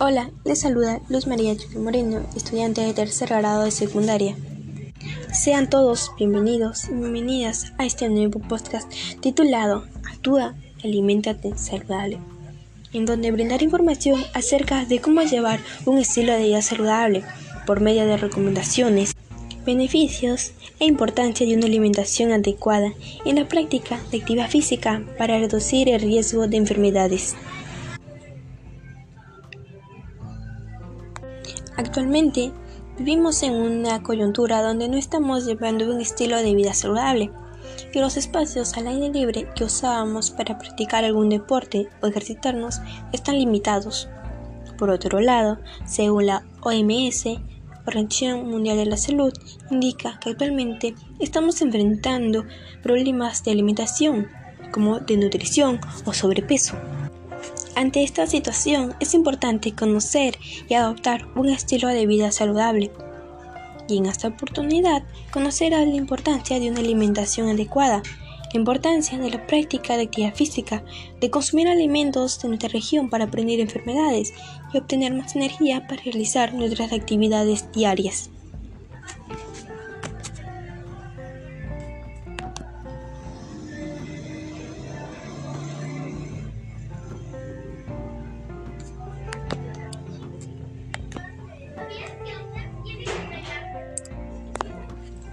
Hola, les saluda Luz María Chiqui Moreno, estudiante de tercer grado de secundaria. Sean todos bienvenidos y bienvenidas a este nuevo podcast titulado Actúa, alimentate saludable, en donde brindaré información acerca de cómo llevar un estilo de vida saludable por medio de recomendaciones, beneficios e importancia de una alimentación adecuada en la práctica de actividad física para reducir el riesgo de enfermedades. Actualmente vivimos en una coyuntura donde no estamos llevando un estilo de vida saludable y los espacios al aire libre que usábamos para practicar algún deporte o ejercitarnos están limitados. Por otro lado, según la OMS, Organización Mundial de la Salud, indica que actualmente estamos enfrentando problemas de alimentación, como de nutrición o sobrepeso. Ante esta situación es importante conocer y adoptar un estilo de vida saludable. Y en esta oportunidad conocerás la importancia de una alimentación adecuada, la importancia de la práctica de actividad física, de consumir alimentos de nuestra región para prevenir enfermedades y obtener más energía para realizar nuestras actividades diarias.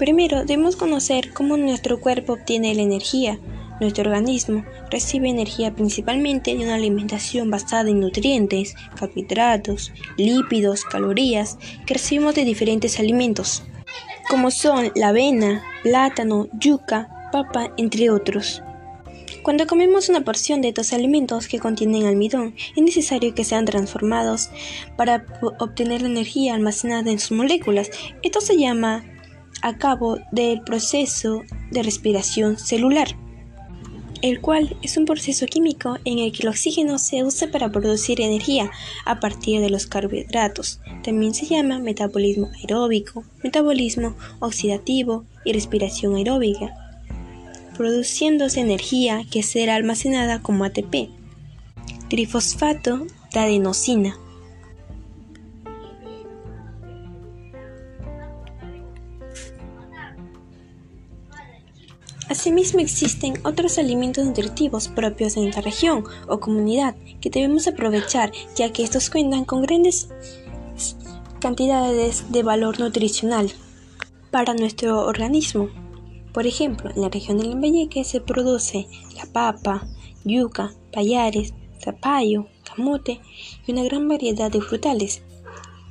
Primero debemos conocer cómo nuestro cuerpo obtiene la energía. Nuestro organismo recibe energía principalmente de una alimentación basada en nutrientes, carbohidratos, lípidos, calorías que recibimos de diferentes alimentos, como son la avena, plátano, yuca, papa, entre otros. Cuando comemos una porción de estos alimentos que contienen almidón, es necesario que sean transformados para obtener la energía almacenada en sus moléculas. Esto se llama a cabo del proceso de respiración celular, el cual es un proceso químico en el que el oxígeno se usa para producir energía a partir de los carbohidratos. También se llama metabolismo aeróbico, metabolismo oxidativo y respiración aeróbica, produciéndose energía que será almacenada como ATP, trifosfato de adenosina. Asimismo existen otros alimentos nutritivos propios de nuestra región o comunidad que debemos aprovechar ya que estos cuentan con grandes cantidades de valor nutricional para nuestro organismo. Por ejemplo, en la región del Lambayeque se produce la papa, yuca, payares, zapallo, camote y una gran variedad de frutales.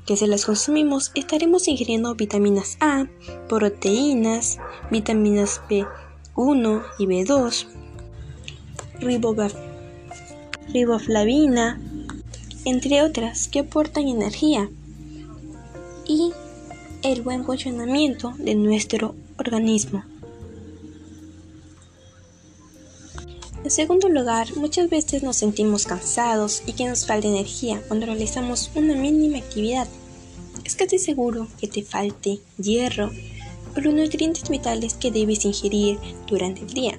Que si las consumimos estaremos ingiriendo vitaminas A, proteínas, vitaminas B 1 y B2, riboflavina, entre otras que aportan energía y el buen funcionamiento de nuestro organismo. En segundo lugar, muchas veces nos sentimos cansados y que nos falta energía cuando realizamos una mínima actividad. Es casi seguro que te falte hierro, los nutrientes vitales que debes ingerir durante el día.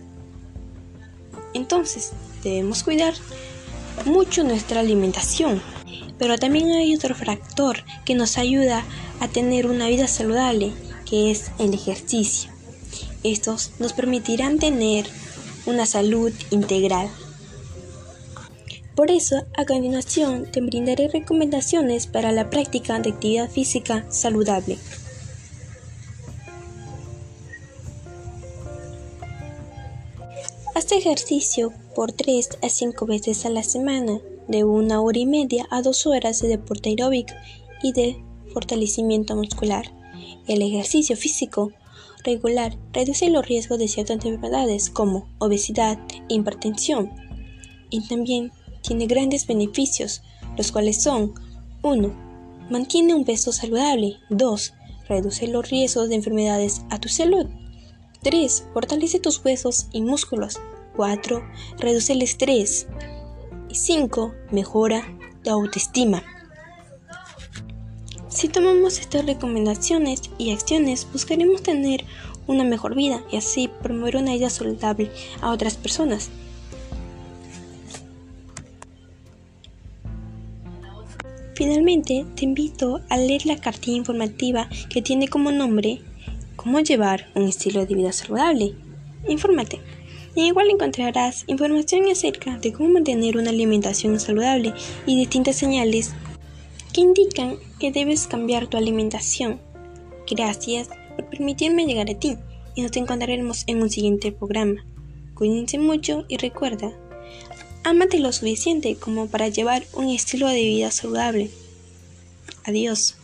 Entonces, debemos cuidar mucho nuestra alimentación, pero también hay otro factor que nos ayuda a tener una vida saludable, que es el ejercicio. Estos nos permitirán tener una salud integral. Por eso, a continuación te brindaré recomendaciones para la práctica de actividad física saludable. Haz ejercicio por 3 a 5 veces a la semana, de una hora y media a 2 horas de deporte aeróbico y de fortalecimiento muscular. El ejercicio físico regular reduce los riesgos de ciertas enfermedades como obesidad e hipertensión y también tiene grandes beneficios, los cuales son 1. Mantiene un peso saludable. 2. Reduce los riesgos de enfermedades a tu salud. 3. Fortalece tus huesos y músculos. 4. Reduce el estrés. Y 5. Mejora tu autoestima. Si tomamos estas recomendaciones y acciones, buscaremos tener una mejor vida y así promover una vida saludable a otras personas. Finalmente, te invito a leer la cartilla informativa que tiene como nombre Cómo llevar un estilo de vida saludable. Infórmate. Y igual encontrarás información acerca de cómo mantener una alimentación saludable y distintas señales que indican que debes cambiar tu alimentación. Gracias por permitirme llegar a ti y nos encontraremos en un siguiente programa. Cuídense mucho y recuerda, ámate lo suficiente como para llevar un estilo de vida saludable. Adiós.